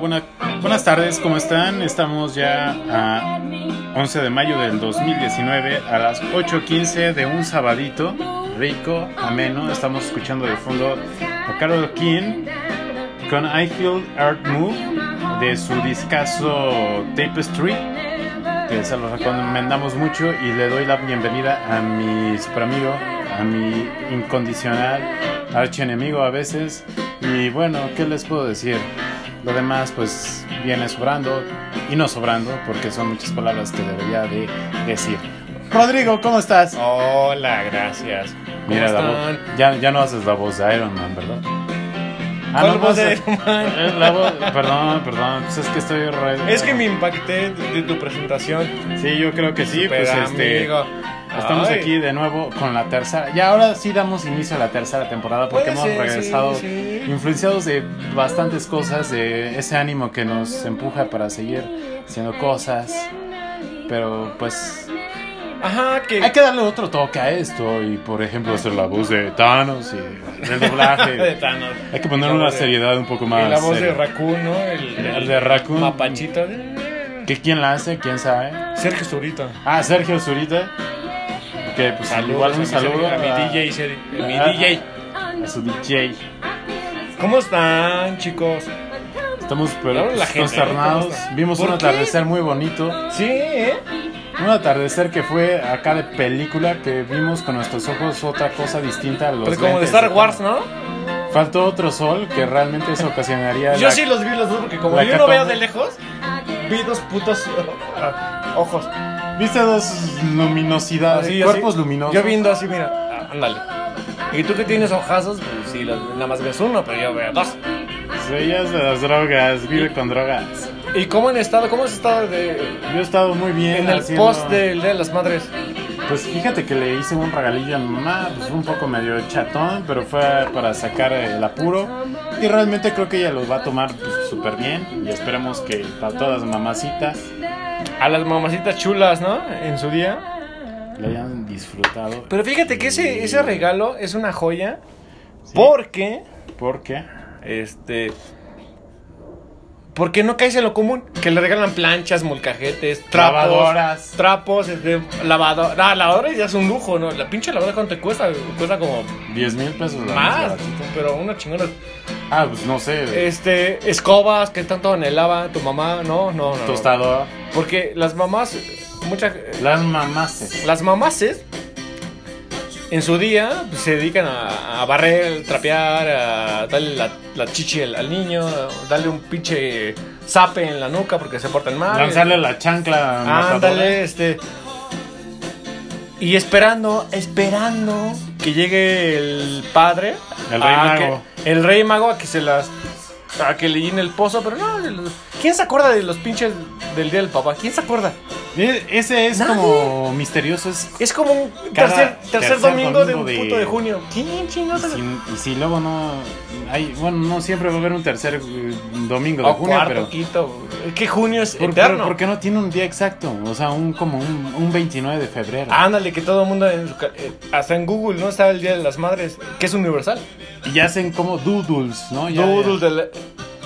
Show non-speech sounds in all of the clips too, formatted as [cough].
Buenas tardes, ¿cómo están? Estamos ya a 11 de mayo del 2019 a las 8.15 de un sabadito rico, ameno. Estamos escuchando de fondo a Carol King con I Feel Art Move de su discazo Tapestry, que se lo recomendamos mucho y le doy la bienvenida a mi super amigo, a mi incondicional archienemigo a veces. Y bueno, ¿qué les puedo decir? Lo demás pues viene sobrando y no sobrando porque son muchas palabras que debería de decir. Rodrigo, ¿cómo estás? Hola, gracias. ¿Cómo Mira, la voz- ya, ya no haces la voz de Iron Man, ¿verdad? Ah, ¿Cuál no, voz de Iron Man? [laughs] eh, la voz- perdón, perdón, pues es que estoy re- Es que me impacté de, tu presentación. Sí, yo creo que sí, Super pues este amigo. Estamos Ay. aquí de nuevo con la tercera. Ya ahora sí damos inicio a la tercera temporada porque hemos ser, regresado sí, sí. influenciados de bastantes cosas, de ese ánimo que nos empuja para seguir haciendo cosas. Pero pues Ajá, que. hay que darle otro toque a esto y por ejemplo hacer la voz de Thanos y el [laughs] de doblaje. Thanos. Hay que poner una de- seriedad un poco más. Y la voz de. Raccoon, ¿no? El, El de Raccoon. Mapachito. ¿Que ¿Quién la hace? ¿Quién sabe? Sergio Zurita. Ah, Sergio Zurita. Que pues igual un saludo a mi DJ. [laughs] A mi. DJ. a su DJ. ¿Cómo están, chicos? Estamos pero, pues, gente, consternados. ¿cómo está? Vimos ¿Por un atardecer muy bonito. Sí, ¿eh? Un atardecer que fue acá de película que vimos con nuestros ojos otra cosa distinta a los Pero como de Star Wars, ¿no? Faltó otro sol que realmente eso ocasionaría Yo la- sí los vi los dos porque como la yo no veo de lejos, vi dos putos [laughs] ah, ojos. Viste dos luminosidades, Así, cuerpos así. luminosos. Yo viendo así, mira, ah, ándale. Y tú que tienes ojazos, pues sí, nada más ves uno, pero yo veo dos. Ellas de las drogas, vive con drogas. ¿Y cómo han estado? ¿Cómo has estado de, Yo he estado muy bien en el haciendo- post del Día de las Madres? Pues fíjate que le hice un regalillo a mi mamá, pues un poco medio chatón, pero fue para sacar el apuro. Y realmente creo que ella los va a tomar pues, súper bien. Y esperemos que para todas las mamacitas A las mamacitas chulas, ¿no? En su día. lo hayan disfrutado. Pero fíjate que ese, ese regalo es una joya porque, Porque este... Porque no caes en lo común, que le regalan planchas, molcajetes, trapos, Lavadoras. trapos, este, lavador, no, lavadora ya es un lujo, ¿no? La pinche lavadora cuánto te cuesta, cuesta como 10 mil pesos la más, pero una chingona. Ah, pues no sé. Este, escobas que el lava, tu mamá, no, no, no. no. Tostador. Porque las mamás, muchas, Las mamaces. las mamaces en su día pues, se dedican a, a barrer, trapear, a darle la, la chichi al, al niño, darle un pinche zape en la nuca porque se portan mal. Lanzarle la chancla. Ándale, este. Y esperando, esperando que llegue el padre. El rey mago. que- el rey mago a que se las. A que le llene el pozo, pero no. ¿Quién se acuerda de los pinches del día del papá? ¿Quién se acuerda? E- Ese es Nadie. como misterioso. Es Es como un tercer, tercer, tercer domingo, de un de- puto de junio. ¿Quién chingados? Y si, y si luego no hay, bueno, no siempre va a haber un tercer eh, domingo de O junio, cuarto, pero quinto. Es que junio es ¿por, eterno. pero ¿por qué no tiene un día exacto? O sea, un como un, un 29 de febrero. Ándale, que todo el mundo, en su eh, hasta en Google, ¿no? Está el Día de las Madres, que es universal. Y hacen como doodles, ¿no? Ya- Doodle ya. del-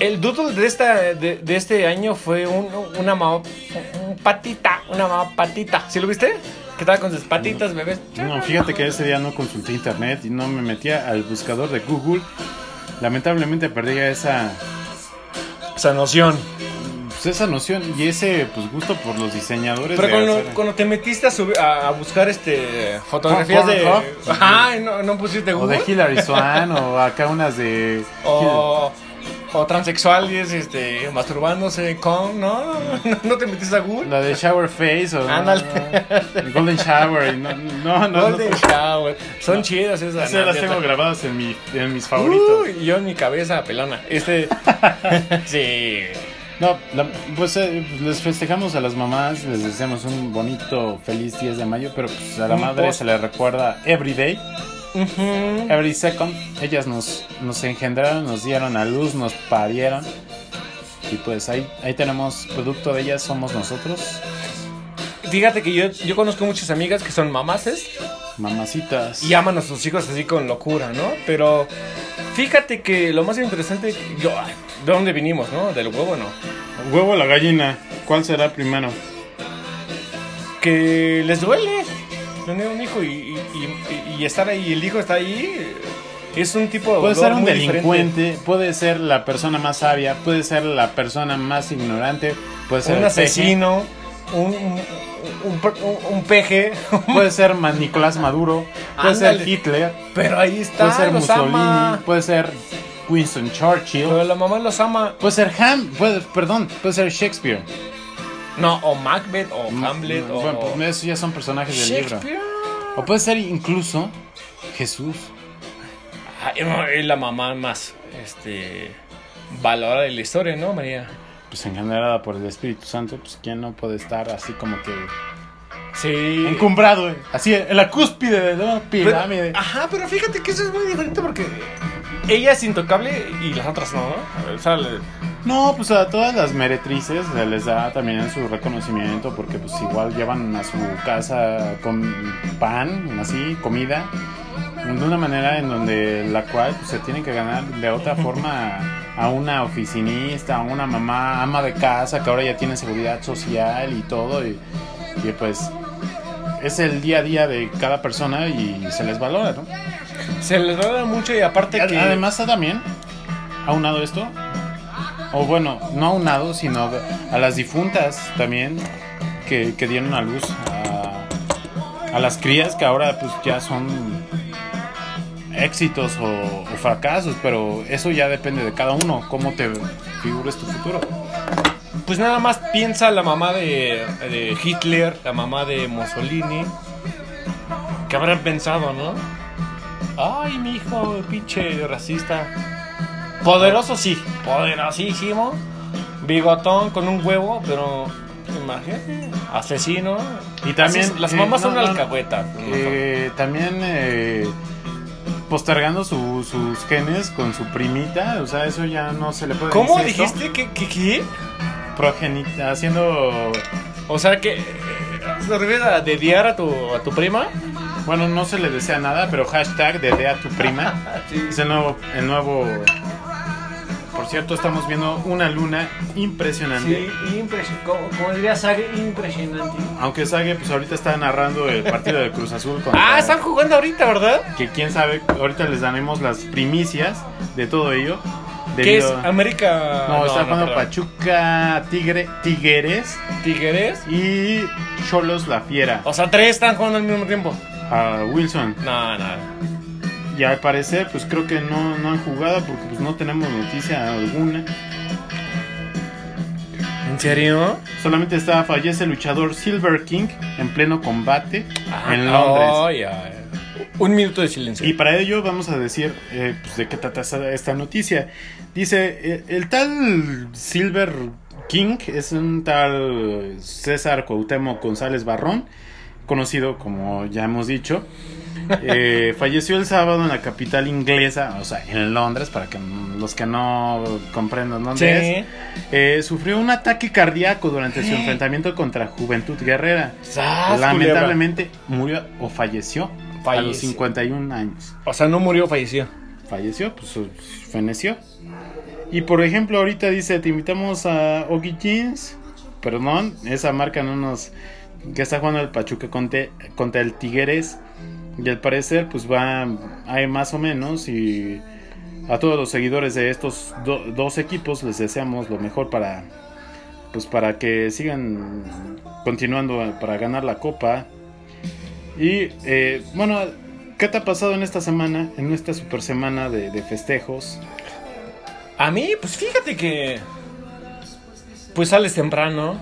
el doodle de, esta, de, de este año fue un, una mamá, un patita, una mamá patita. ¿Sí lo viste? Que estaba con sus patitas, bebés. No, fíjate que ese día no consulté internet y no me metía al buscador de Google. Lamentablemente perdí esa, Esa noción. pues, esa noción y ese pues gusto por los diseñadores. Pero de cuando, hacer- cuando te metiste a, subir- a, a buscar este fotografías de... Ajá, ¿y ¿no, no pusiste o Google? de Hillary [laughs] Swan o acá unas de O, o transexuales este, masturbándose con... No, [laughs] no, te metiste a Google. La de Shower Face o Ándale. [laughs] Golden Shower. y No, no, no. Golden Shower. Son chidas esas. Esas las tengo grabadas en, mi, en mis favoritos. Yo en mi cabeza pelona. Este. [laughs] sí. No, la- pues eh, les festejamos a las mamás, les deseamos un bonito, feliz 10 de mayo, pero pues a la Un madre post. se le recuerda every day, Every second. Ellas nos, nos engendraron, nos dieron a luz, nos parieron. Y pues ahí, ahí tenemos producto de ellas, somos nosotros, Fíjate que yo, yo conozco muchas amigas que son mamaces mamacitas. y aman a sus hijos así con locura, ¿no? Pero Fíjate que lo más interesante, yo, ¿de dónde vinimos, no? Del huevo, ¿no? Huevo o la gallina, ¿cuál será primero? Que les duele tener un hijo y, y- y- y estar ahí, el hijo está ahí, es un tipo de Puede ser un diferente. delincuente, puede ser la persona más sabia, puede ser la persona más ignorante, puede ser un peje, asesino, un, un, un, un- un peje, [laughs] puede ser Nicolás Maduro, puede Ándale. ser Hitler, pero ahí está, puede ser Mussolini, ama. puede ser Winston Churchill, Pero la mamá los ama. puede ser Ham, puede, perdón, puede ser Shakespeare. No, o Macbeth, o Hamlet, o... Bueno, pues esos ya son personajes del libro. O puede ser incluso Jesús. Es la mamá más, este... Valorada de la historia, ¿no, María? Pues engendrada por el Espíritu Santo, pues quién no puede estar así como que Sí. encumbrado, eh, así en la cúspide de la Pero- pirámide. ajá, pero fíjate que eso es muy diferente porque ella es intocable y las otras no, ¿no? O sea, le- No, pues a todas las meretrices se les da también su reconocimiento porque pues igual llevan a su casa con pan, así, comida, de una manera en donde la cual pues, se tiene que ganar de otra [laughs] forma a una oficinista, a una mamá ama de casa que ahora ya tiene seguridad social y todo y, y, pues es el día a día de cada persona y se les valora, ¿no? se les da mucho y aparte Ad- que... Además, también, aunado esto, o bueno, no aunado, sino a las difuntas también que, que dieron a luz a, a las crías que ahora pues ya son éxitos o, fracasos, pero eso ya depende de cada uno, cómo te figures tu futuro. Pues nada más piensa la mamá de, de Hitler, la mamá de Mussolini. ¿Qué habrán pensado, no? Ay, mi hijo, pinche racista. Poderoso sí, poderosísimo. Bigotón con un huevo, pero imagínate, asesino. Y también, las eh, mamás no, son no, alcahuetas. Eh, también eh, postergando su- sus genes con su primita, o sea, eso ya no se le puede ¿Cómo dijiste que, que, qué? Progenita, haciendo O sea que eh, se refiere a dediar a tu, a tu prima. Bueno, no se le desea nada, pero hashtag dede a tu prima. [laughs] Es el nuevo, el nuevo. Por cierto, estamos viendo una luna impresionante. impresionante. Como, como diría Sage, impresionante. Aunque Sage, pues ahorita está narrando el partido de Cruz Azul contra. Ah, están jugando ahorita, ¿verdad? Que quién sabe, ahorita les daremos las primicias de todo ello. ¿Qué es América? No, está jugando perdón. Pachuca, Tigre, Tigres Tigres. y Cholos la Fiera. O sea, tres están jugando al mismo tiempo. A Wilson. No, no. Y al parecer, pues creo que no, no han jugado porque pues no tenemos noticia alguna. ¿En serio? Solamente está fallece el luchador Silver King en pleno combate en Londres. Ay, ay. Un minuto de silencio. Y para ello vamos a decir eh, pues, de qué trata esta- esta noticia. Dice, eh, el tal Silver King es un tal César Cuauhtémoc González Barrón, conocido como ya hemos dicho. Eh, falleció el sábado en la capital inglesa, o sea, en Londres, para que los que no comprendan dónde Sí. es. Eh, sufrió un ataque cardíaco durante su enfrentamiento contra Juventud Guerrera. ¡Sas, Lamentablemente murió o falleció, a los Falleció. 51 años. O sea, no murió, falleció. Falleció, pues feneció. Y por ejemplo, ahorita dice, te invitamos a Ogi Jeans. Perdón, esa marca no nos... Que está jugando el Pachuca contra, contra el Tigres. Y al parecer, pues va... Hay más o menos. Y a todos los seguidores de estos do- dos equipos les deseamos lo mejor para... Pues para que sigan continuando para ganar la copa. Y eh, bueno, ¿qué te ha pasado en esta semana? En esta super semana de, de festejos. A mí, pues fíjate que. Pues sales temprano.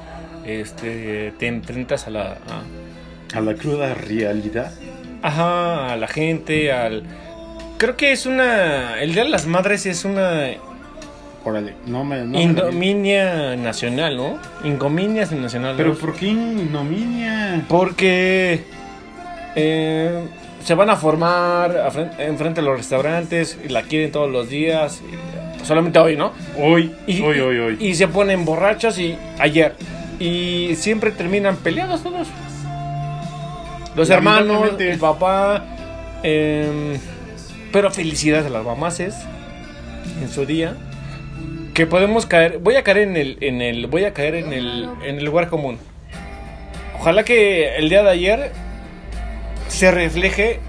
Este. Te enfrentas a la. a- A la cruda realidad. Ajá, a la gente, al. Creo que es una. El Día de las Madres es una Órale, no me. No. Indominia nacional, ¿no? Ingominia nacional. Pero ¿no? ¿por qué ignominia? Porque eh, se van a formar enfrente de los restaurantes y la quieren todos los días. y- solamente hoy, ¿no? Hoy, Y, hoy, hoy, hoy. Y se ponen borrachos y ayer. Y siempre terminan peleados todos. Los hermanos, el papá. em, pero felicidades a las mamases. en su día que podemos caer, voy a caer en el, en el, voy a caer en el, en el lugar común. Ojalá que el día de ayer se refleje,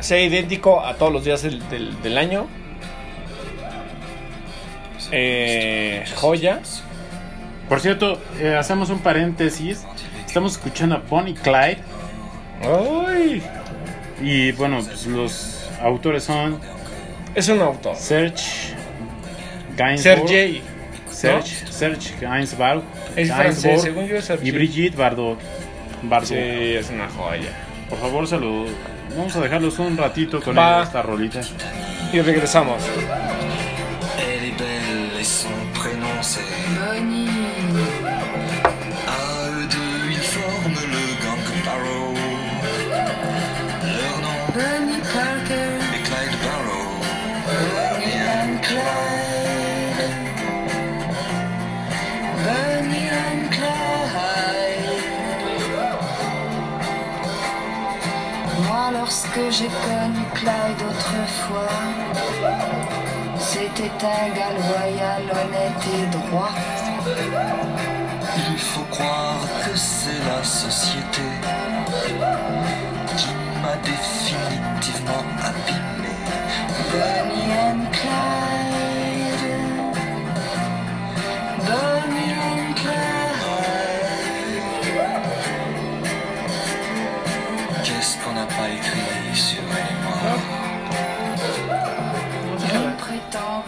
sea idéntico a todos los días del, del, del año. Eh, joya. Por cierto, eh, hacemos un paréntesis. Estamos escuchando a Bonnie Clyde. Ay, Y bueno, pues los autores son es un auto. Serge Gainsbourg. Serge, Serge Gainsbourg. Es Gainsbourg francés, según yo es Sergey. Y Brigitte Bardot. Bardot. Sí, es una joya. Por favor, se lo... Vamos a dejarlos un ratito con Va. esta rolita. Y regresamos. Elle est belle et son prénom c'est Bonnie, j'ai connu Clyde autrefois, c'était un gars loyal, honnête et droit. Il faut croire que c'est la société qui m'a définitivement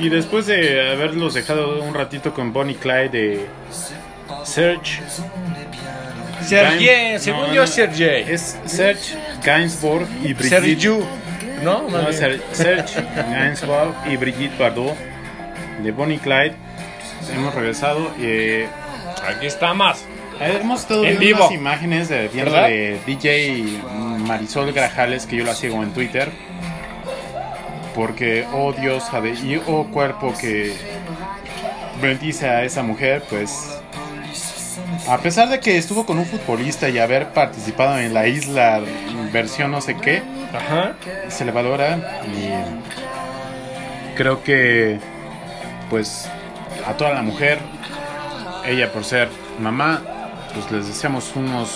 Y después de haberlos dejado un ratito con Bonnie Clyde de Serge Sergey, Gain- según no, yo es Sergey. Es Serge Gainsbourg y Brigitte Sergio. ¿No? No, Ser- Serge Gainsbourg y Brigitte Bardot de Bonnie Clyde. Hemos regresado. eh, Aquí está más. hemos estado En viendo vivo. unas imágenes de, de DJ Marisol Grajales, que yo la sigo en Twitter. Porque, oh Dios, y oh cuerpo que bendice a esa mujer, pues. A pesar de que estuvo con un futbolista y haber participado en la isla versión no sé qué, Ajá. se le valora y creo que pues a toda la mujer ella por ser mamá pues les deseamos unos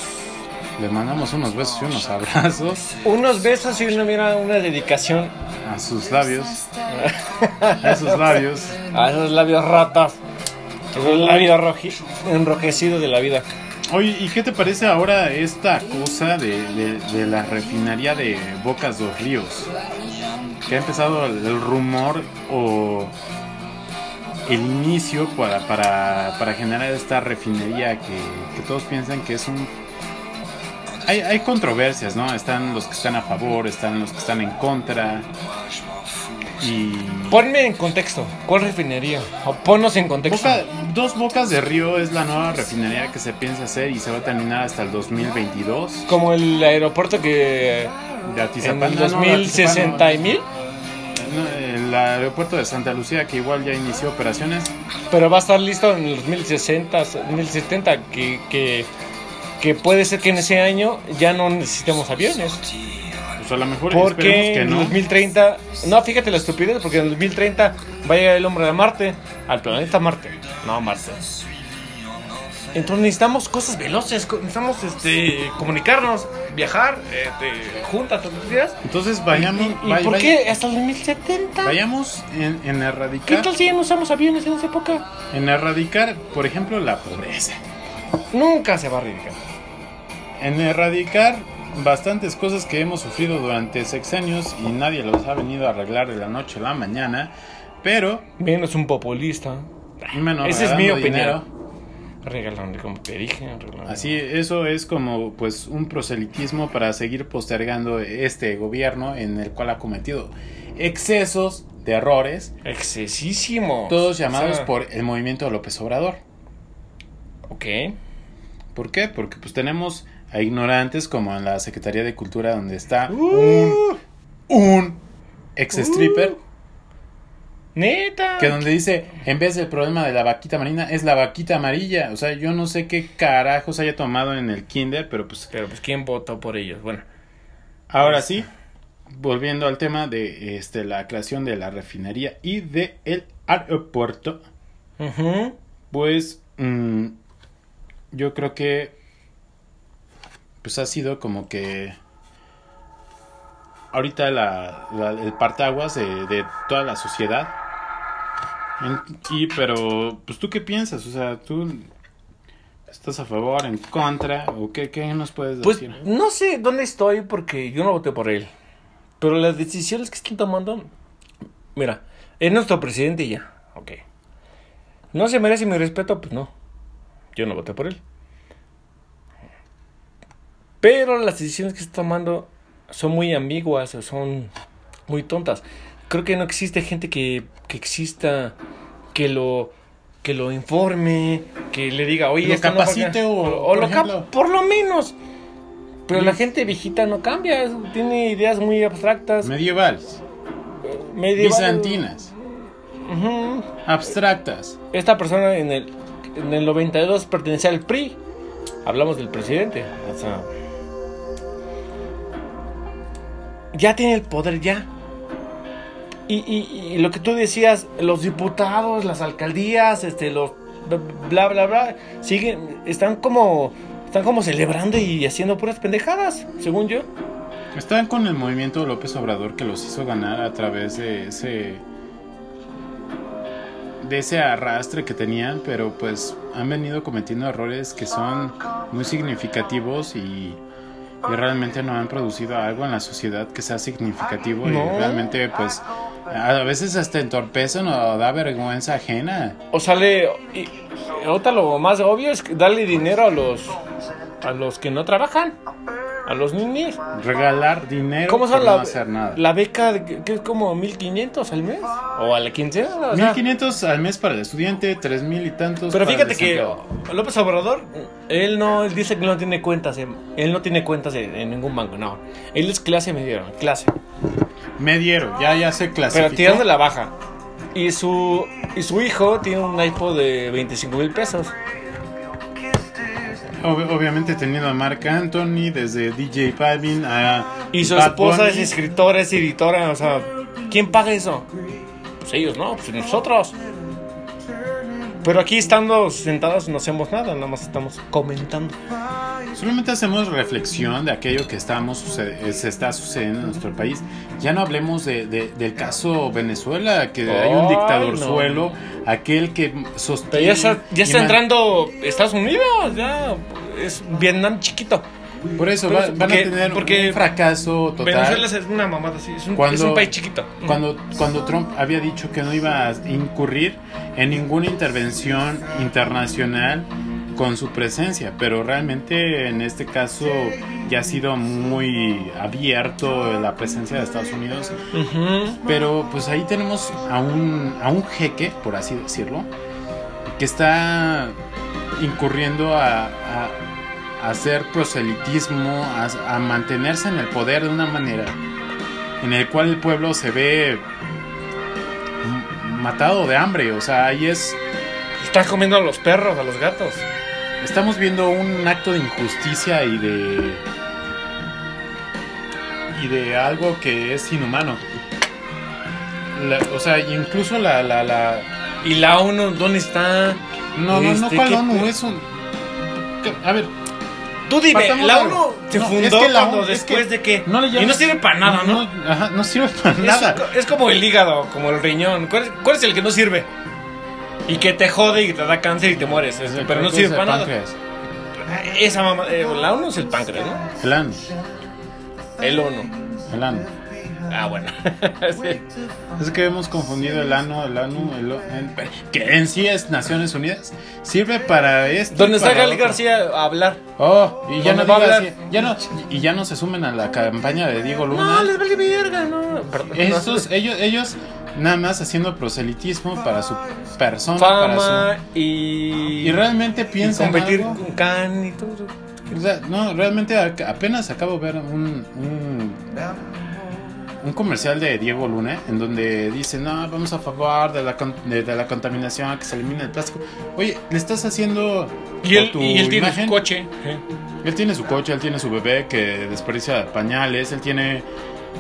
les mandamos unos besos y unos abrazos Unos besos y una, mira, una dedicación a sus labios [laughs] a sus labios a esos labios ratas. Esos labios enrojecidos de la vida. oye y qué te parece ahora esta cosa de, de- de la refinería de Bocas dos Ríos que ha empezado el, el rumor o el inicio para, para, para generar esta refinería que, que todos piensan que es un... Hay, hay controversias, ¿no? Están los que están a favor, están los que están en contra. Y... Ponme en contexto. ¿Cuál refinería? O ponnos en contexto. Boca- dos Bocas de Río es la nueva refinería que se piensa hacer y se va a terminar hasta el 2022. Como el aeropuerto que De en Atizapán. el no, de 2060 y mil. El aeropuerto de Santa Lucía que igual ya inició operaciones. Pero va a estar listo en el 2060, 2070, que, que, que puede ser que en ese año ya no necesitemos aviones. Pues a lo mejor Porque que en no. 2030, no, fíjate la estupidez, porque en el 2030 va a llegar el hombre a Marte, al planeta Marte, no a Marte. Entonces necesitamos cosas veloces, necesitamos este, comunicarnos, viajar, este, juntas, días. Entonces vayamos, ¿Y, y vay- por vay- qué hasta el 2070? vayamos en, en ¿Qué erradicar, tal si ya no usamos aviones en esa época? en erradicar, por ejemplo, la pobreza. Nunca se va a erradicar. En erradicar bastantes cosas que hemos sufrido durante sexenios y nadie los ha venido a arreglar de la noche a la mañana, pero Menos un populista. menos Esa es mi opinión. Regalando, como te dije, regalando. Así, eso es como pues un proselitismo para seguir postergando este gobierno en el cual ha cometido excesos de errores, Excesísimo. todos llamados O sea, por el movimiento López Obrador. Ok. ¿Por qué? Porque pues tenemos a ignorantes como en la Secretaría de Cultura donde está un, Uh, un ex stripper Neta. que donde dice en vez del problema de la vaquita marina es la vaquita amarilla. O sea, yo no sé qué carajos haya tomado en el kinder, pero pues Pero pues quién votó por ellos. Bueno. ahora sí, volviendo al tema de este la creación de la refinería y de el aeropuerto, pues mm, yo creo que pues ha sido como que ahorita la, la- el partaguas de, de toda la sociedad. Y pero pues tú qué piensas, o sea, tú estás a favor, en contra o qué, qué nos puedes Pues decir? no sé dónde estoy porque yo no voté por él. Pero las decisiones que están tomando. Mira, es nuestro presidente y ya. Ok. No se merece mi respeto, pues no. Yo no voté por él. Pero las decisiones que está tomando son muy ambiguas, son muy tontas. Creo que no existe gente que, que exista, que lo que lo informe, que le diga, oye, Lo no capacite acá". o, o por lo cap- por lo menos. Pero la gente viejita no cambia, tiene ideas muy abstractas, Medievales, medievales. bizantinas, Ujú. abstractas. Esta persona en el, en el 92 pertenecía al PRI. Hablamos del presidente. O sea, ya tiene el poder, ya. Y, y- y lo que tú decías, los diputados, las alcaldías, este, los bla bla bla, siguen, están como, están como celebrando y haciendo puras pendejadas, según yo. Están con el movimiento López Obrador que los hizo ganar a través de ese de ese arrastre que tenían, pero pues han venido cometiendo errores que son muy significativos y, y realmente no han producido algo en la sociedad que sea significativo No. y realmente pues a veces hasta entorpecen o da vergüenza ajena. O sale, y, ahorita lo más obvio es darle dinero a los, a los que no trabajan, a los niños. Regalar dinero ¿Cómo son por la, no hacer nada. la beca que, es como 1500 al mes? O a la quincena. o sea. 1500 al mes para el estudiante, 3000 y tantos Pero para el fíjate que. López Obrador, él no, él dice que no tiene cuentas, en- él no tiene cuentas en, en ningún banco, no. Él es clase media, clase. Mediero, ya, ya se clasificó. Pero tirando la baja. Y su, y su hijo tiene un iPod de 25 mil pesos. Ob- obviamente teniendo a Mark Anthony, desde DJ Balvin a Y su Bad esposa Bunny. es escritora, es editora, o sea, ¿quién paga eso? Pues ellos, ¿no? Pues nosotros. Pero aquí estando sentados no hacemos nada, nada más estamos comentando. Solamente hacemos reflexión de aquello que estamos eh, se está sucediendo en nuestro país. Ya no hablemos de, de- del caso Venezuela, que hay un dictador no. suelo, aquel que sostiene... ya está, ya está entrando Estados Unidos, ya es Vietnam chiquito. Por eso Pero va- van porque- a tener porque un fracaso total. Venezuela es una mamada así, es un, Cuando- es un país chiquito. Cuando, cuando Trump había dicho que no iba a incurrir en ninguna intervención internacional con su presencia, pero realmente en este caso ya ha sido muy abierto la presencia de Estados Unidos. Pero pues ahí tenemos a un, a un jeque, por así decirlo, que está incurriendo a, a- a hacer proselitismo, a, a mantenerse en el poder de una manera en el cual el pueblo se ve matado de hambre. O sea, ahí es... Están comiendo a los perros, a los gatos. Estamos viendo un acto de injusticia y de... Y de algo que es inhumano. La- o sea, incluso la... la, la ¿Y la ONU dónde está? no, no, no, Este, ¿cuál ¿qué ONU? Es un... A ver, Tú dime, Partamos la ONU se No, fundó es que la cuando es después que de que... no le y no sirve para nada, ¿no? ajá, no sirve para nada. es como el hígado, como el riñón. ¿Cuál es, cuál es el que no sirve? Y que te jode y te da cáncer y te mueres. Es pero no sirve para nada. Esa mamá, eh, la ONU es el páncreas, ¿no? El ano, El ONU. el ano. Ah, bueno. [laughs] Sí. Es que hemos confundido el ano, el ano, el, el- que en sí es Naciones Unidas. Sirve para esto. Donde está Gali. García a hablar. Oh, y ya no, no y ya no se sumen a la campaña de Diego No, Luna. les vale verga, no. Perdón. Estos, ellos, ellos nada más haciendo proselitismo para su persona, para su y. y realmente y piensan competir algo. con Can y todo. O sea, no, realmente apenas acabo de ver un, un, un comercial de Diego Luna en donde dice, no, vamos a favor de la, de, de la contaminación, que se elimine el plástico. Oye, le estás haciendo Y él, tu y él tiene su coche. Él tiene su coche, él tiene su bebé que desperdicia pañales, él tiene...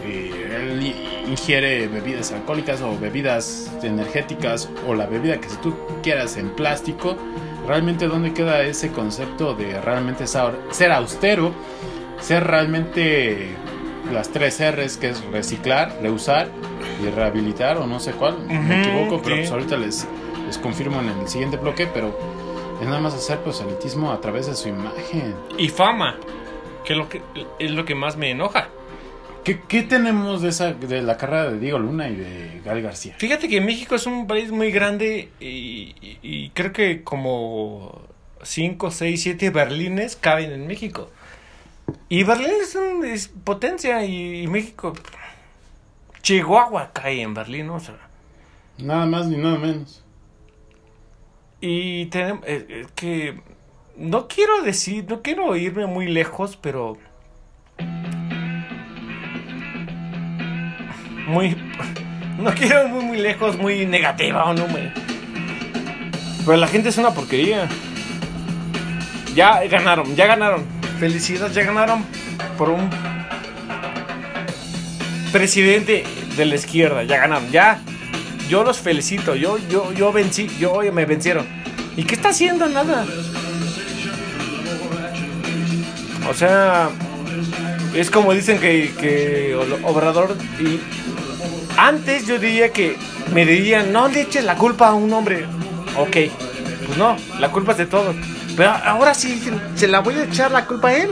eh, él- y, ingiere bebidas alcohólicas o bebidas energéticas o la bebida que si tú quieras en plástico, realmente dónde queda ese concepto de realmente ser austero, ser realmente las tres R's que es reciclar, reusar y rehabilitar o no sé cuál, me equivoco, pero pues ahorita les, les confirmo en el siguiente bloque, pero es nada más hacer proselitismo a través de su imagen. Y fama, que es lo que, es lo que más me enoja. ¿Qué, qué tenemos de esa de la carrera de Diego Luna y de Gal García? Fíjate que México es un país muy grande y, y- y creo que como 5, 6, 7 berlines caben en México. Y Berlín es, un- es potencia y, y México... Chihuahua cae en Berlín, ¿no? O sea, Nada más ni nada menos. y tenemos... eh, eh, que... No quiero decir, no quiero irme muy lejos, pero... Muy... No quiero muy, muy lejos, muy negativa o no, muy... Pero la gente es una porquería. Ya ganaron, ya ganaron. Felicidades, ya ganaron por un presidente de la izquierda. Ya ganaron, ya. Yo los felicito, yo, yo, yo vencí, yo me vencieron. ¿Y qué está haciendo? Nada. O sea, es como dicen que, que Obrador y antes yo diría que me dirían, no le eches la culpa a un hombre. Ok, pues no, la culpa es de todos. Pero ahora sí se la voy a echar la culpa a él.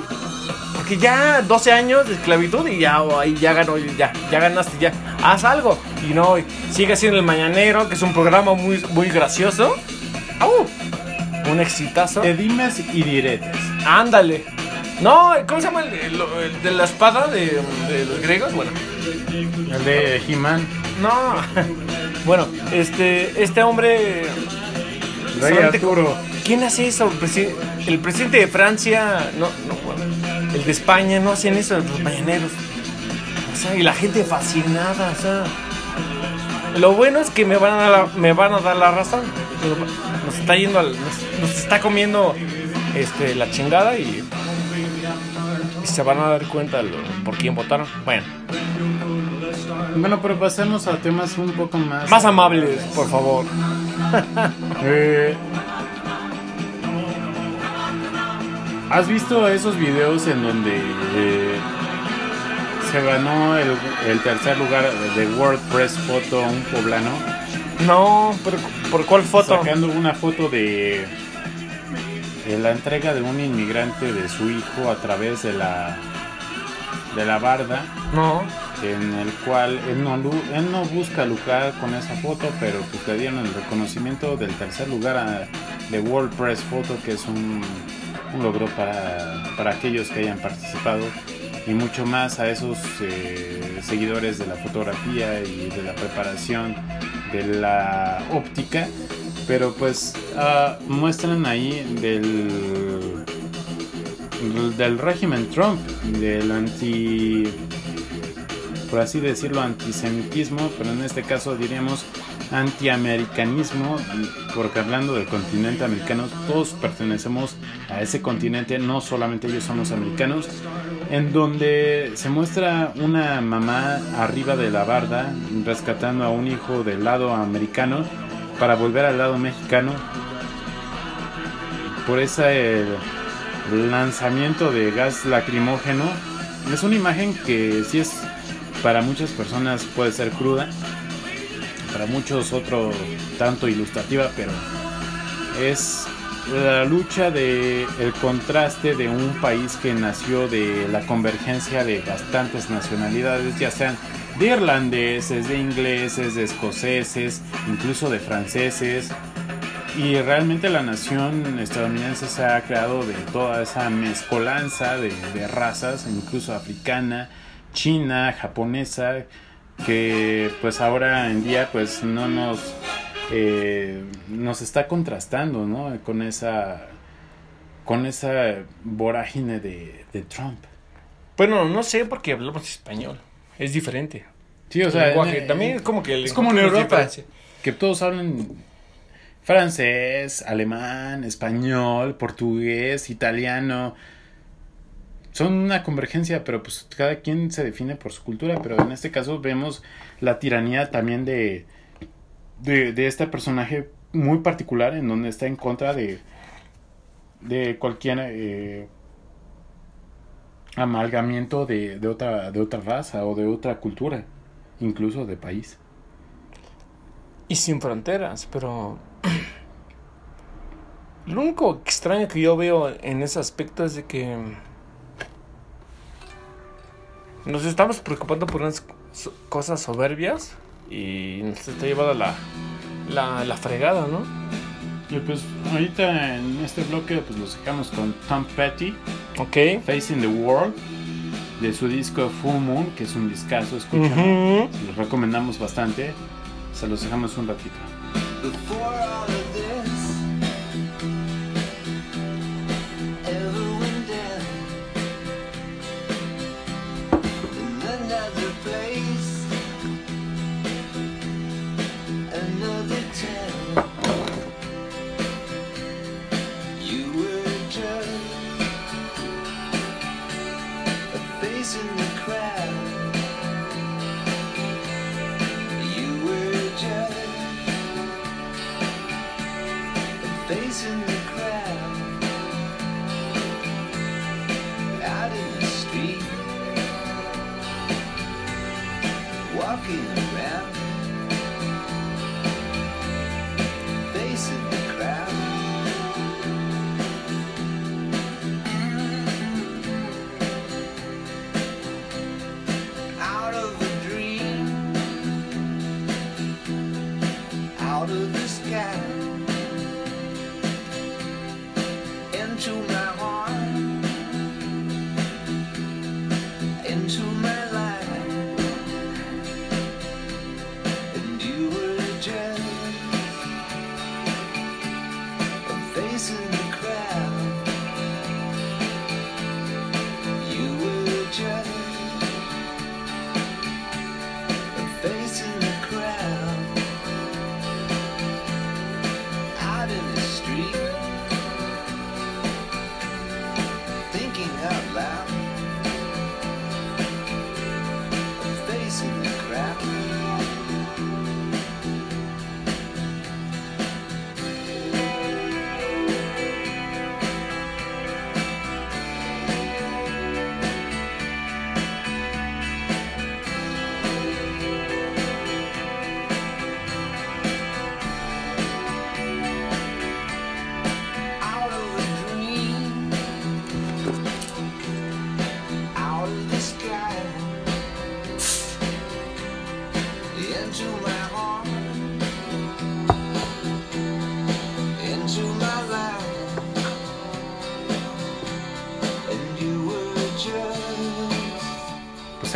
Porque ya 12 años de esclavitud y ya, ahí ya ganó, ya, ya ganaste, ya. Haz algo. Y no, sigue siendo el Mañanero, que es un programa muy, muy gracioso. ¡Au! Un exitazo. De dimes y diretes. Ándale. No, ¿cómo se llama el, el- el de la espada de, de los griegos? Bueno, El de He-Man. no. Bueno, este, este hombre. Rey solamente- Arturo. ¿Quién hace eso? El, presi- el presidente de Francia, no, no, bueno, el de España, no hacen eso, los mañaneros. O sea, y la gente fascinada, o sea. Lo bueno es que me van a dar la, me van a dar la razón. Nos está yendo al, nos, nos está comiendo este, la chingada y, y se van a dar cuenta lo- por quién votaron. Bueno, Bueno, pero pasemos a temas un poco más. más amables, por favor. [laughs] Eh, ¿Has visto esos videos en donde eh, se ganó el, el tercer lugar de WordPress Photo un poblano? No, pero ¿por cuál foto? Sacando una foto de la entrega de un inmigrante de su hijo a través de la de la barda No. en el cual él no, él no busca lucrar con esa foto, pero pues le dieron el reconocimiento del tercer lugar a- de WordPress Photo, que es un, un logro para, para aquellos que hayan participado y mucho más a esos eh, seguidores de la fotografía y de la preparación de la óptica. Pero pues ah, muestran ahí del del régimen Trump, del anti, por así decirlo, antisemitismo, pero en este caso diríamos antiamericanismo, porque hablando del continente americano, todos pertenecemos a ese continente, no solamente ellos son los americanos, en donde se muestra una mamá arriba de la barda rescatando a un hijo del lado americano para volver al lado mexicano por ese lanzamiento de gas lacrimógeno. Es una imagen que sí es para muchas personas puede ser cruda, para muchos otro tanto ilustrativa, pero es la lucha de el contraste de un país que nació de la convergencia de bastantes nacionalidades, ya sean de irlandeses, de ingleses, de escoceses, incluso de franceses, y realmente la nación estadounidense se ha creado de toda esa mezcolanza de, razas, incluso africana, china, japonesa, que pues ahora en día pues no nos eh, nos está contrastando, ¿no? Con esa con esa vorágine de, de Trump. Bueno, no sé porque hablamos español. Es diferente. Sí, o El sea, lenguaje en- también es como que el es como en Europa. que todos hablan francés, alemán, español, portugués, italiano. son una convergencia, pero pues cada quien se define por su cultura, pero en este caso vemos la tiranía también de, de, de este personaje muy particular en donde está en contra de, de cualquier eh, amalgamiento de, de, otra, de otra raza o de otra cultura, incluso de país. Y sin fronteras, pero... [clears throat] Lo único extraño que yo veo en ese aspecto es de que... Nos estamos preocupando por unas cosas soberbias y nos está llevando la, la, la fregada, ¿no? Y pues ahorita en este bloque pues los dejamos con Tom Petty, Ok. Facing the World, de su disco Full Moon, que es un discazo, escuchan. Se los recomendamos bastante. Se los dejamos un ratito.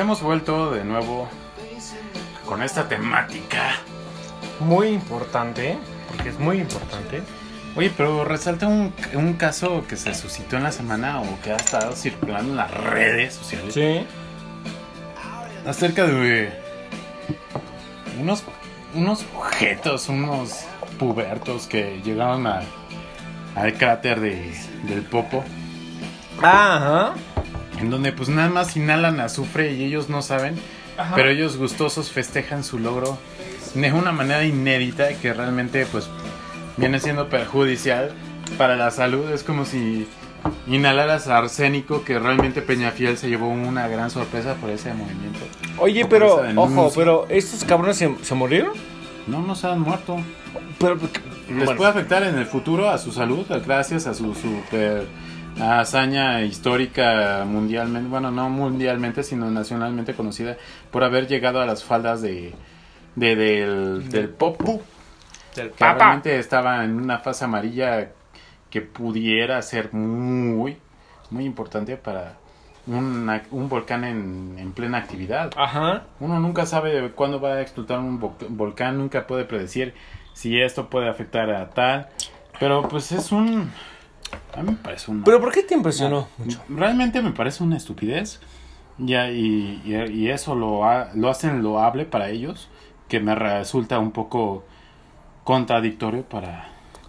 Hemos vuelto de nuevo con esta temática. Muy importante, porque es muy importante. Oye, pero resalta un, un caso que se suscitó en la semana o que ha estado circulando en las redes sociales Sí. acerca de unos, unos objetos, unos pubertos que llegaron a- al cráter de, del Popo, Ajá. En donde pues nada más inhalan azufre y ellos no saben, Ajá. pero ellos gustosos festejan su logro de una manera inédita que realmente pues viene siendo perjudicial para la salud. Es como si inhalaras arsénico, que realmente Peñafiel se llevó una gran sorpresa por ese movimiento. Oye, pero, ojo, pero estos cabrones se, se murieron. No, no se han muerto. Pero, Les bueno, puede afectar en el futuro a su salud, gracias a su super hazaña histórica mundialmente, bueno, no mundialmente, sino nacionalmente conocida por haber llegado a las faldas de, de- del, del Popo. del que Papa. realmente estaba en una fase amarilla que pudiera ser muy, muy importante para una- un volcán en, en plena actividad. Ajá. Uno nunca sabe cuándo va a explotar un vo- volcán, nunca puede predecir si esto puede afectar a tal. Pero pues es un... A mí me parece un... Pero ¿por qué te impresionó mucho? Realmente me parece una estupidez. Ya, y, y, y eso lo, ha- lo hacen loable para ellos, que me resulta un poco contradictorio para...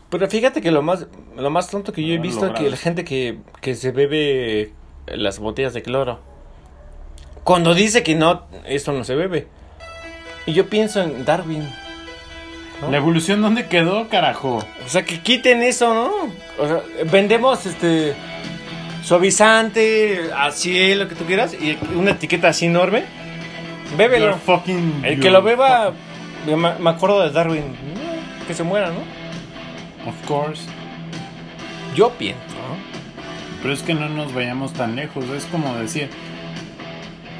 Pero fíjate que lo más, lo más tonto que yo he visto es que la gente que, que se bebe las botellas de cloro. Cuando dice que no, esto no se bebe. Y yo pienso en Darwin. ¿No? ¿La evolución dónde quedó, carajo? O sea, que quiten eso, ¿no? O sea, vendemos este suavizante, así lo que tú quieras, y una etiqueta así enorme. Bébelo. Fucking El que lo beba, me me acuerdo de Darwin. Que se muera, ¿no? Of course. Yo pienso. Pero es que no nos vayamos tan lejos. Es como decir,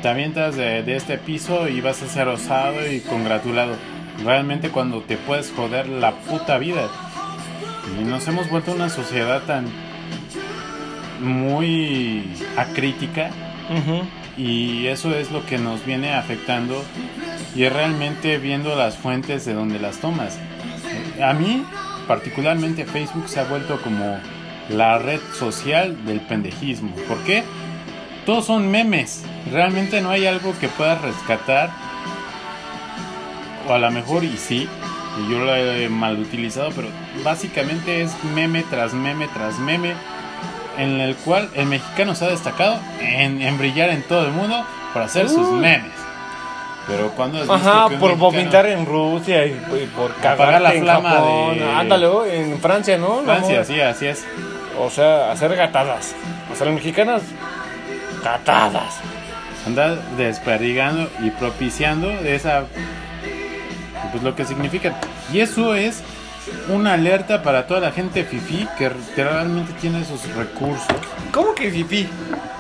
te avientas de, de este piso y vas a ser osado y congratulado. Realmente cuando te puedes joder la puta vida. Y nos hemos vuelto una sociedad tan muy acrítica y eso es lo que nos viene afectando y es realmente viendo las fuentes de donde las tomas. A mí, particularmente Facebook se ha vuelto como la red social del pendejismo. ¿Por qué? Todos son memes. Realmente no hay algo que puedas rescatar. O a lo mejor y sí. Y yo lo he mal utilizado, pero básicamente es meme tras meme tras meme. En el cual el mexicano se ha destacado en, en brillar en todo el mundo por hacer sus memes. Pero cuando has visto Ajá, que un por mexicano- vomitar en Rusia y, y por Apagar cagar la en flama Japón. de- Ándale, oh, en Francia, ¿no? Francia, sí, así es. O sea, hacer gatadas. O sea, las mexicanas, gatadas. andar desperdigando y propiciando esa pues lo que significa y eso es una alerta para toda la gente fifi que realmente tiene esos recursos ¿Cómo que fifí?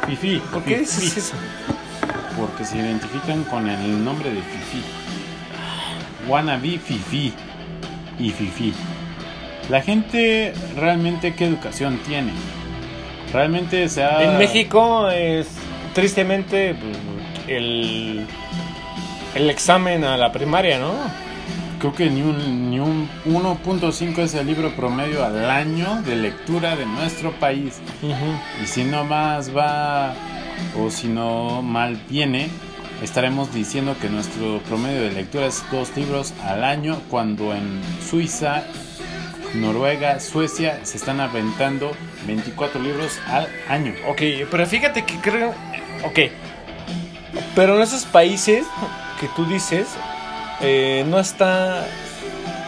fifi ¿Por qué fifí, dices eso? porque se identifican con el nombre de fifi wannabe fifi y fifi la gente realmente qué educación tiene realmente se ha En México es tristemente pues, el, el examen a la primaria, ¿no? Creo que ni un, ni un 1.5 es el libro promedio al año de lectura de nuestro país. Y si no más va, o si no mal viene, estaremos diciendo que nuestro promedio de lectura es dos libros al año, cuando en Suiza, Noruega, Suecia se están aventando 24 libros al año. Ok, pero fíjate que creo... Ok. Pero en esos países que tú dices, eh, no está...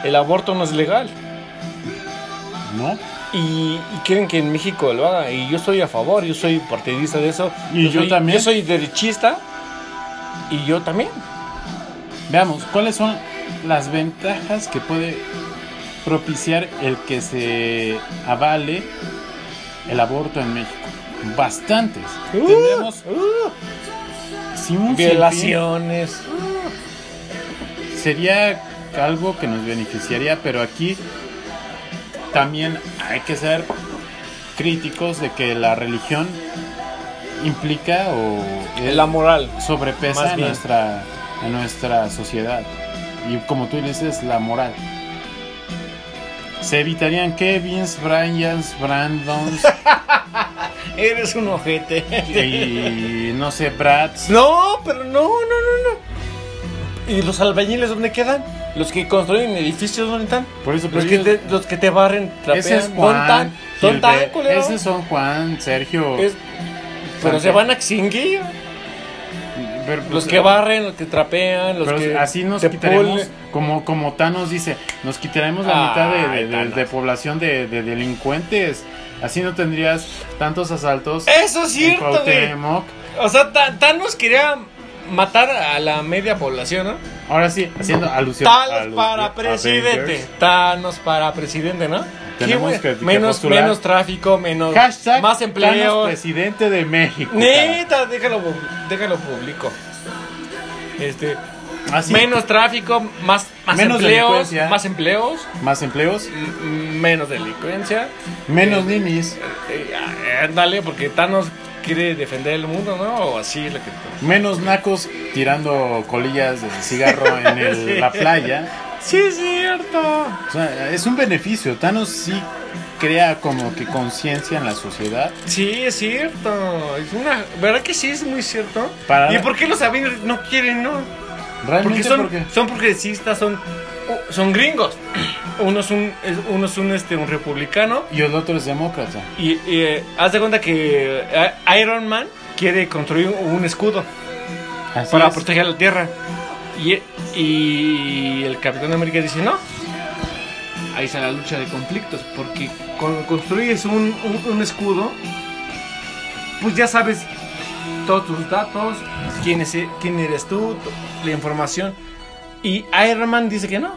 El aborto no es legal. ¿No? Y, y quieren que en México lo haga. Y yo estoy a favor, yo soy partidista de eso. Y yo soy- también. Yo soy derechista. Y yo también. Veamos, ¿cuáles son las ventajas que puede propiciar el que se avale el aborto en México? Bastantes. Tendremos si un sinfín- Violaciones. Sería algo que nos beneficiaría, pero aquí también hay que ser críticos de que la religión implica o La moral. sobrepesa bien. nuestra, en nuestra sociedad. Y como tú dices, la moral. Se evitarían Kevins, Bryans, Brandons [laughs] Eres un ojete. y no sé, Brads. No, pero no, no, no, no. ¿Y los albañiles dónde quedan? Los que construyen edificios, ¿dónde están? Por eso, Los que ellos- te, los que te barren, trapean. ese es ¿Dónde Juan. están? ¿Dónde están, Gilbert. culero? Ese son Juan, Sergio. Es- pero se van a extinguir. Pero, pues, Los que barren, los que trapean, los pero que. así nos quitaremos, como, como Thanos dice, nos quitaremos la mitad de, de- de- Thanos. de población de, de delincuentes. Así no tendrías tantos asaltos. Eso es cierto, güey. O sea, Thanos quería matar a la media población, ¿no? Ahora sí, haciendo alusión para de presidente. Avengers. Thanos para presidente, ¿no? Tenemos que- que menos, postular. menos tráfico, menos. Hashtag más Thanos empleo. presidente de México. Neta, déjalo, déjalo público. Este. Así, menos tráfico, más, más Menos empleos, más empleos, más empleos, m- menos delincuencia. menos ninis, Eh, ah, Ándale, porque Thanos quiere defender el mundo, ¿no? O así lo que menos nacos tirando colillas de cigarro en el- [laughs] Sí. la playa. Sí, es cierto. O sea, es un beneficio. Thanos sí crea como que conciencia en la sociedad. Sí, es cierto. Es una, ¿verdad que sí es muy cierto? Para- ¿Y por qué los Avengers no quieren, no? Porque Realmente son, porque son progresistas, son, son gringos. [clears throat] uno es un, uno es un, este, un republicano Y el otro es demócrata. y, y, eh, haz de cuenta que eh, Iron Man quiere construir un, escudo Así para es. proteger la Tierra. Y, y el Capitán América dice, no. Ahí está la lucha de conflictos, porque cuando construyes un, un- un escudo, pues ya sabes todos tus datos, quién, es, quién eres tú, la información. Y Iron Man dice que no.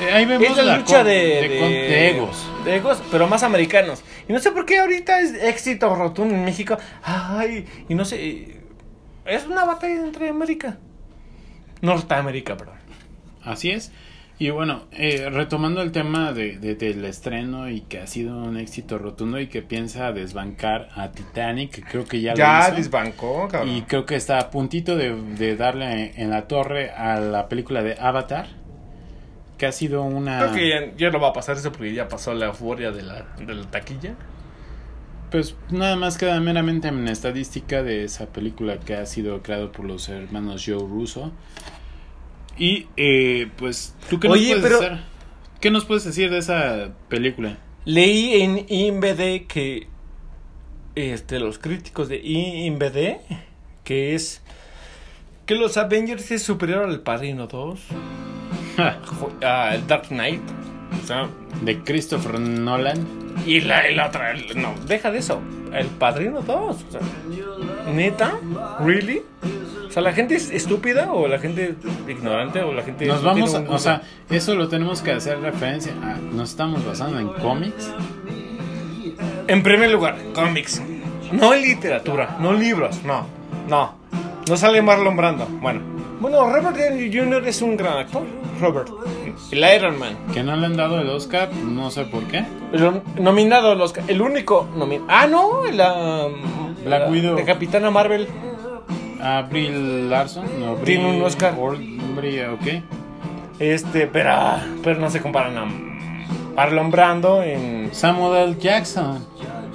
Eh, ahí vemos Es la, la lucha con- de, de con- de egos. De egos, pero más americanos. Y no sé por qué ahorita es éxito rotundo en México. Ay, y no sé. Es una batalla entre América. Norteamérica, perdón. Así es. Y bueno, eh, retomando el tema de, de- del estreno y que ha sido un éxito rotundo y que piensa desbancar a Titanic, que creo que ya, lo Ya hizo. desbancó, cabrón. Y creo que está a puntito de, de darle en la torre a la película de Avatar, que ha sido una... Creo que ya, ya no va a pasar eso porque ya pasó la euforia de la, de la taquilla. Pues nada más queda meramente en estadística de esa película que ha sido creado por los hermanos Joe Russo. Y eh, pues, ¿tú qué nos Oye, puedes pero-? ¿Qué nos puedes decir de esa película? Leí en IMBD que este, los críticos de IMBD que es que los Avengers es superior al Padrino 2, al Dark Knight, o sea, de Christopher Nolan. y la, la otra, el- no, deja de eso, el Padrino 2, o sea, neta, really, o sea, la gente es estúpida o la gente ignorante o la gente Nos vamos, a- o sea, eso lo tenemos que hacer referencia a, nos estamos basando en cómics. En primer lugar, cómics. No literatura, no libros, no. No. No sale Marlon Brando. Bueno. Bueno, Robert Downey Jr. es un gran actor. Robert. El Iron Man. Que no le han dado el Oscar, no sé por qué. El nominado al Oscar. El único nominado. Ah, no. La. Black la- Widow. De Capitana Marvel. A Brie Larson, no, Brie- Tiene un Oscar. Or- Brie, ok. Este, pero. Pero no se comparan a Marlon Brando en. Samuel L. Jackson.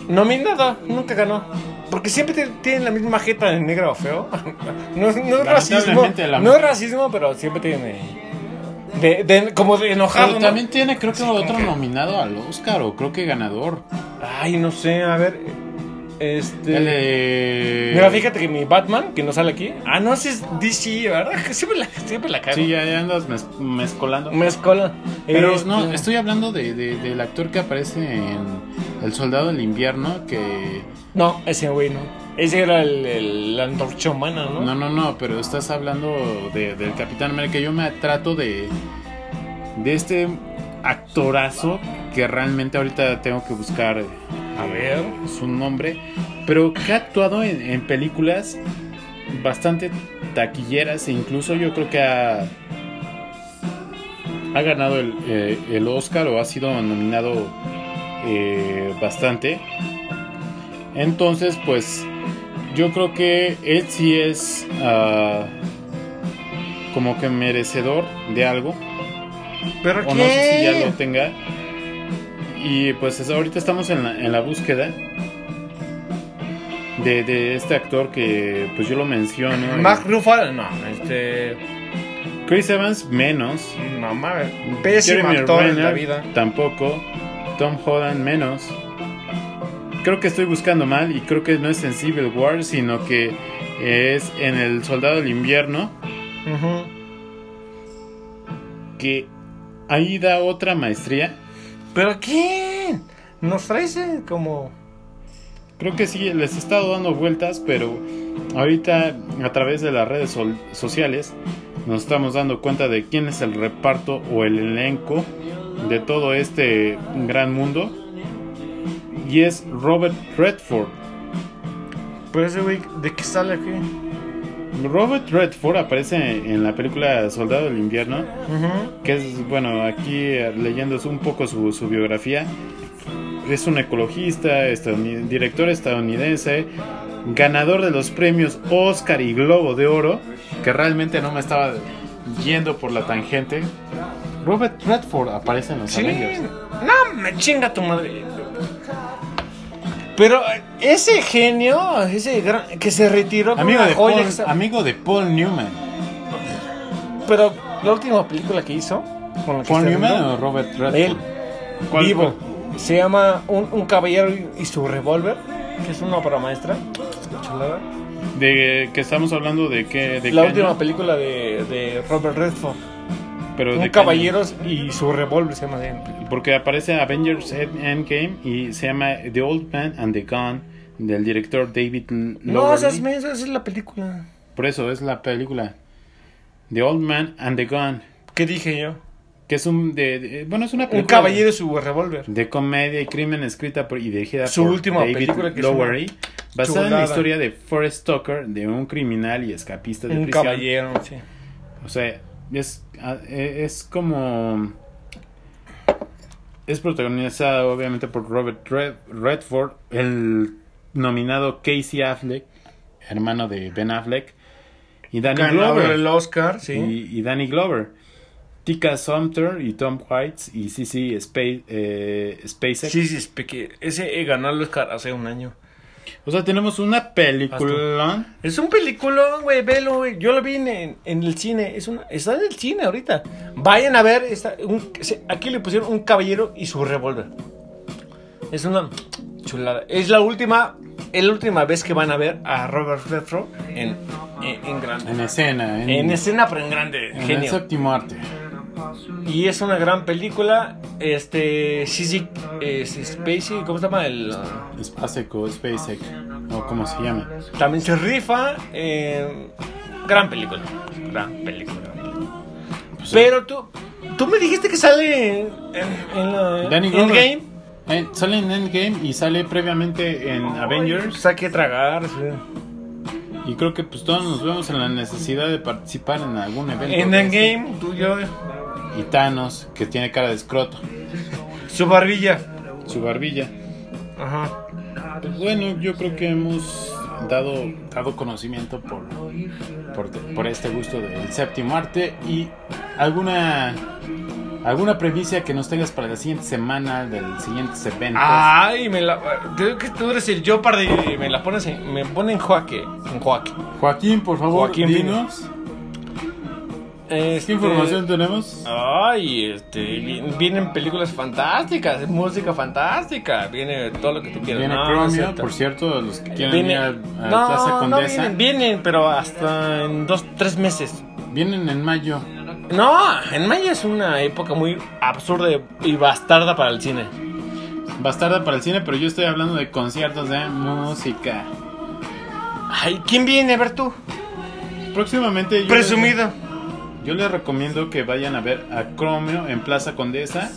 Nominado. Nunca ganó. Porque siempre tienen la misma jeta de negro feo. [laughs] No, es- no es racismo. No es racismo, pero siempre tiene. De, de- como de enojado. Pero ¿no? también tiene, creo que Sí, otro que- nominado al Oscar, o creo que ganador. Ay, no sé, a ver. Este. Mira, fíjate que mi Batman, que no sale aquí. Ah, no, ese es DC, ¿verdad? [laughs] Siempre la, siempre la cago. Sí, ya, ya andas mez- mezcolando. Mezcola. Pero Este, no, estoy hablando de, de- del actor que aparece en El Soldado del Invierno, que... No, ese güey no. Ese era el, el- la antorcha humana, ¿no? No, no, no, pero estás hablando de- del Capitán América. Yo me trato de, de este actorazo que realmente ahorita tengo que buscar A ver. su nombre, pero que ha actuado en, en películas bastante taquilleras e incluso yo creo que ha, ha ganado el, eh, el Oscar o ha sido nominado eh, bastante. Entonces, pues yo creo que él sí es ah, como que merecedor de algo ¿Pero o no sé si ya lo tenga. Y pues es- ahorita estamos en la, en la búsqueda de, de este actor que pues yo lo menciono. Mark Ruffalo, no, este. Chris Evans menos. No mames. Pésimo Jeremy actor en la vida. Tampoco. Tom Holland menos. Creo que estoy buscando mal y creo que no es en Civil War, sino que es en El Soldado del Invierno, Ujú. que ahí da otra maestría. ¿Pero quién? Nos traes eh, como. Creo que sí, les he estado dando vueltas, pero ahorita a través de las redes sociales nos estamos dando cuenta de quién es el reparto o el elenco de todo este gran mundo. Y es Robert Redford. Pero ese güey, ¿de qué sale aquí? Robert Redford aparece en la película Soldado del Invierno, que es, bueno, aquí leyendo un poco su, su biografía, es un ecologista, director estadounidense, ganador de los premios Oscar y Globo de Oro, que realmente no me estaba yendo por la tangente. Robert Redford aparece en los Sí. Avengers. No, me chinga tu madre. Pero ese genio, ese gran, que se retiró con Amigo una de, joya Paul, que amigo de Paul Newman. Pero la última película que hizo, con la que ¿Paul Newman o Robert Redford? Él, ¿Cuál- vivo. Se llama un, un caballero y su revólver, que es una obra maestra. Chulada. De que estamos hablando de qué de La qué última año? película de, de Robert Redford. Pero Un caballeros y su revólver se llama porque aparece Avengers End- Endgame y se llama The Old Man and the Gun del director David No, esas mesas, esa es la película. Por eso es la película The Old Man and the Gun, ¿Qué dije yo? que es un de, de- bueno, es una Un película caballero y su revólver. de comedia y crimen escrita por, y dirigida Su por última David película que es Lowery, basada en la historia de Forrest Tucker, de un criminal y escapista de Un prisión. caballero, sí. O sea, es, ah, eh, es como... Es protagonizada obviamente por Robert Red- Redford, el nominado Casey Affleck, hermano de Ben Affleck, y Danny Ganador Glover. el Oscar, sí. y, y Danny Glover. Tika Sumter y Tom White y CC Space, eh, Spacek. Sí, sí, es peque- ese eh, ganó el Oscar hace un año. O sea, tenemos una película. Es un peliculón, güey, velo, güey. Yo lo vi en, en- el cine. Es una, está en el cine ahorita. Vayan a ver. Esta, un- aquí le pusieron un caballero y su revólver. Es una chulada. Es la última, es la última vez que van a ver a Robert Redford en, en, en grande. En escena. En, En escena, pero en grande. en el genio. séptimo arte. Y es una gran película. Este, Sissy eh, Spacey, ¿cómo se llama? El, uh, Spacek o Spacek. O como se llame. también se rifa. eh, gran película. Gran película. Pues, Pero tú, tú me dijiste que sale en, en, la. Endgame. eh, sale en Endgame y sale previamente en Avengers. Que tragar. sí. Y creo que pues todos nos vemos en la necesidad de participar en algún evento. En Endgame, tú y yo. Y Thanos, que tiene cara de escroto. Su barbilla. Su barbilla. Ajá. Pues bueno, yo creo que hemos dado, dado conocimiento por, por, por este gusto del séptimo arte y alguna alguna premisa que nos tengas para la siguiente semana del siguientes eventos. Ay, me la. Creo que tú eres el yo y me la pones en, me pone en. En joaque. Joaquín, por favor, Joaquín dinos Este, qué información tenemos. Ay, este, vi- vienen películas fantásticas, música fantástica, viene todo lo que tú quieras. Viene No, por cierto, los que quieren Viene- ir a, a no, Plaza no Condesa. vienen, vienen, pero hasta en dos, tres meses. Vienen en mayo. No, en mayo es una época muy absurda y bastarda para el cine. Bastarda para el cine, pero yo estoy hablando de conciertos de música. Ay, ¿quién viene a ver tú? Próximamente yo Presumido. Yo les recomiendo que vayan a ver a Chromio en Plaza Condesa.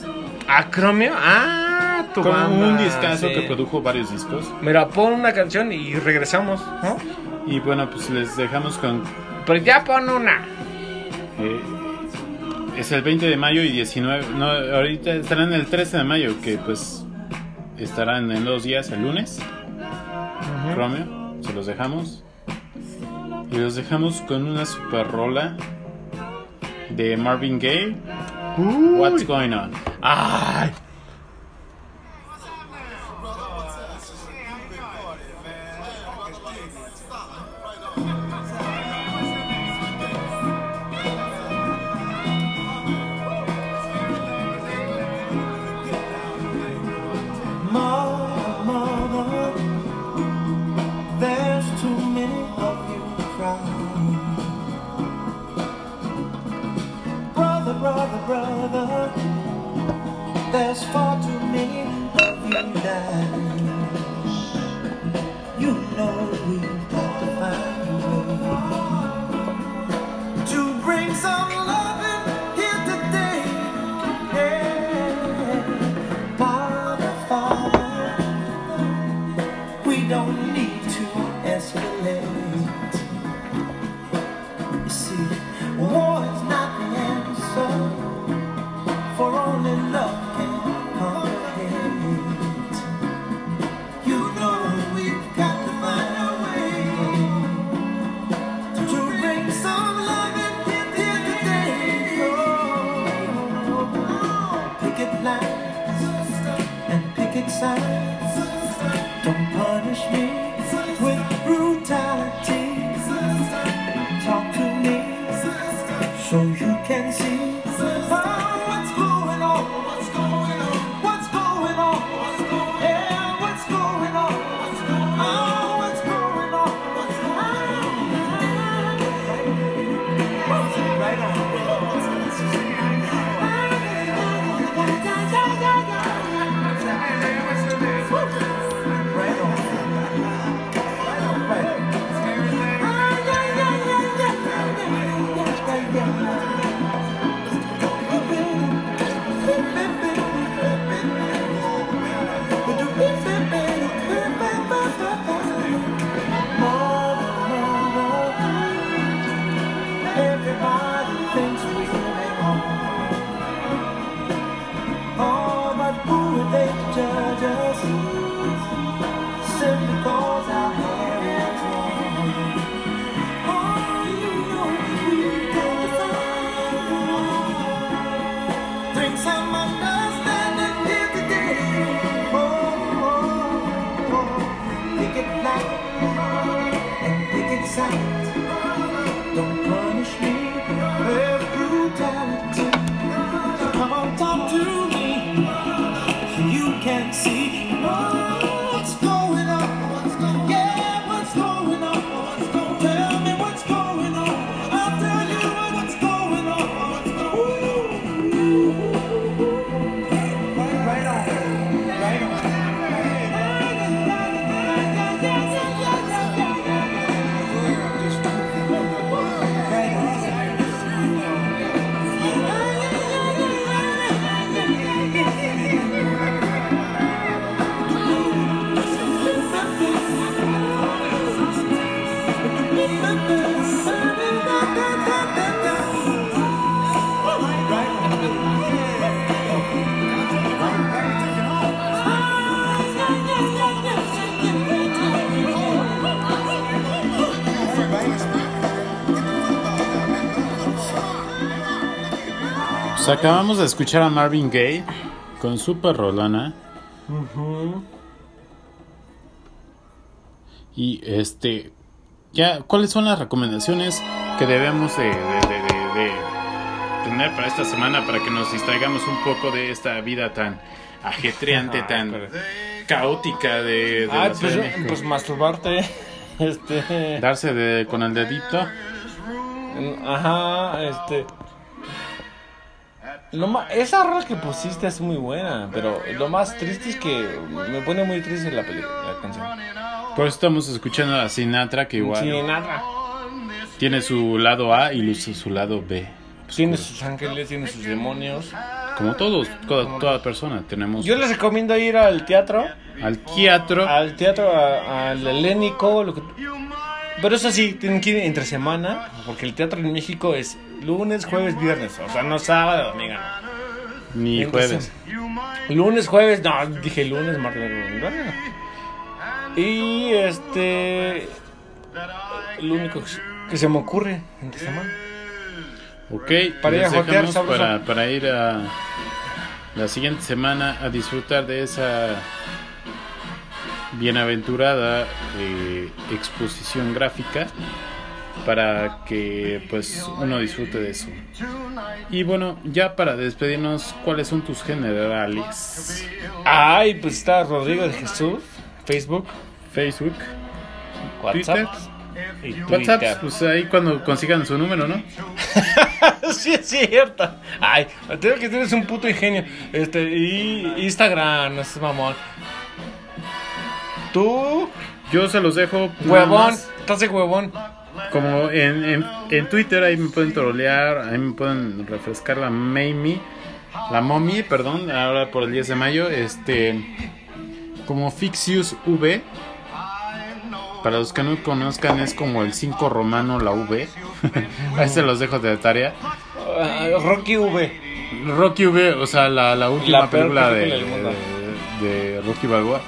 ¿A Chromio? Ah, tu Con banda, un discazo sí. que produjo varios discos. Mira, pon una canción y regresamos, ¿no? Y bueno, pues les dejamos con. Pero ya pon una. eh, es el 20 de mayo y 19. No, ahorita estarán el 13 de mayo, que pues estarán en dos días, el lunes. Chromio, se los dejamos. Y los dejamos con una super rola de Marvin Gaye. What's going on? Ay. Pues acabamos de escuchar a Marvin Gaye con Super Rolana. Y este, ya, ¿cuáles son las recomendaciones que debemos de, de- de- de- de tener para esta semana para que nos distraigamos un poco de esta vida tan ajetreante, Ay, tan pero- caótica de, Ah, pues, pues masturbarte. [laughs] Este. Darse de, con el dedito. Ajá, este. Lo ma- esa rola que pusiste es muy buena, pero lo más triste es que me pone muy triste la película, la canción. Por eso estamos escuchando a Sinatra, que igual Sí, nada. tiene su lado A y su, su lado B. Tiene sus ángeles, tiene sus demonios. Como todos, toda, toda persona, tenemos Yo les recomiendo ir al teatro, al teatro. al teatro, al helénico, lo que... Pero eso sí, tienen que ir entre semana, porque el teatro en México es lunes, jueves, viernes, o sea, no sábado, domingo. no. Ni Entonces, jueves. Lunes, jueves, no, dije lunes, martes, miércoles. Y este. Lo único que se- me ocurre entre semana. Ok, Para ir a jotear, para ir a la siguiente semana a disfrutar de esa bienaventurada eh, exposición gráfica para que pues uno disfrute de eso. Y bueno, ya para despedirnos, ¿cuáles son tus generales? Ay, pues está Rodrigo de Jesús, Facebook, Facebook, WhatsApp y Twitter. WhatsApp, pues ahí cuando consigan su número, ¿no? [laughs] sí, es cierto. Ay, tengo que tienes un puto ingenio. Este, y Instagram, no es mamón. Tú, Yo se los dejo. huevón, estás de huevón. Como en, en, en Twitter ahí me pueden trolear, ahí me pueden refrescar la Mamie, la Mommy, perdón, ahora por el 10 de mayo, este, como Fixius V. Para los que no conozcan es como el 5 romano la V. [laughs] ahí se los dejo de tarea. Ah, Rocky V. Rocky V, o sea, la, la última La película, película de, del mundo. de, de Rocky Balboa.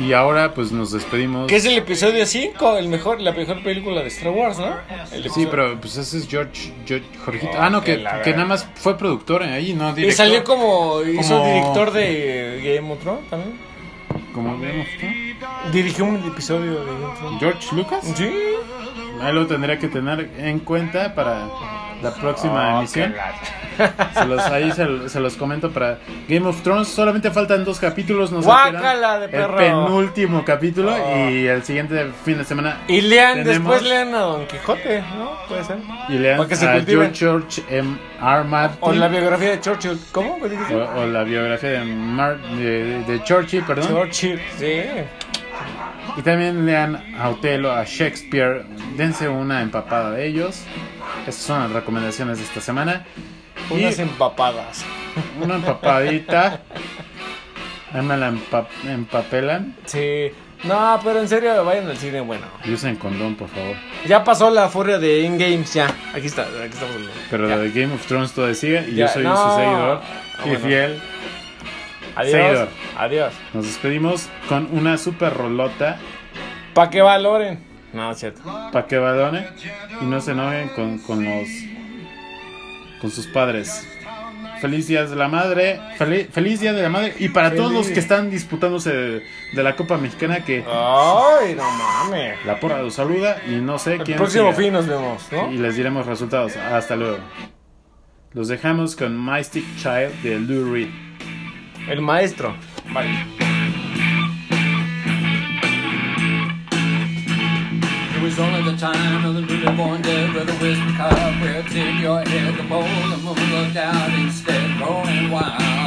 Y ahora pues nos despedimos. Que es el episodio 5, el mejor, la mejor película de Star Wars, ¿no? El Sí, pero pues ese es George, George Jorgito. Oh, ah, no, que que, nada más fue productor ahí, no Y director. salió como, hizo Como- director de Game of Thrones también. Como Game of Thrones. Dirigió un episodio de Game of Thrones. George Lucas. Sí. Ahí lo tendría que tener en cuenta para la próxima Oh, emisión. [laughs] Se los, ahí se, se los comento para Game of Thrones. Solamente faltan dos capítulos. Nos Guácala de El perro. penúltimo capítulo Oh. y el siguiente fin de semana. Y lean, Tenemos- después lean a Don Quijote, ¿no? Puede ser. Y lean se a. George M. R. Martin. O la biografía de Churchill. ¿Cómo? O, o la biografía de, Mar- de, de Churchill, perdón. Churchill. Sí. Y también lean a Otelo, a Shakespeare, dense una empapada de ellos. Estas son las recomendaciones de esta semana. Y Unas empapadas. una empapadita. Ahí me la empa- empapelan. Sí. No, pero en serio, vayan al cine, bueno. Y usen condón, por favor. Ya pasó la furia de In-Games, ya. Aquí está, aquí estamos. Pero Ya. la de Game of Thrones todavía sigue. Y Ya, yo soy no. su seguidor Ah, y bueno. fiel. Adiós. seguidor. Adiós. Nos despedimos con una super rolota Pa' que valoren. No, es cierto. para que valoren y no se enojen con, con los con sus padres. Feliz Día de la Madre, feliz, feliz Día de la Madre y para todos los que están disputándose de, de la Copa Mexicana que Ay, no mames. la porra los saluda y no sé El quién próximo siga. fin nos vemos, ¿no? y les diremos resultados. Hasta luego. Los dejamos con My Stick Child de Lou Reed. El maestro. Bye. Was only the time of the newly born dead where the wisdom cup where it's in your head. The bowl, the moon looked out instead, growing wild.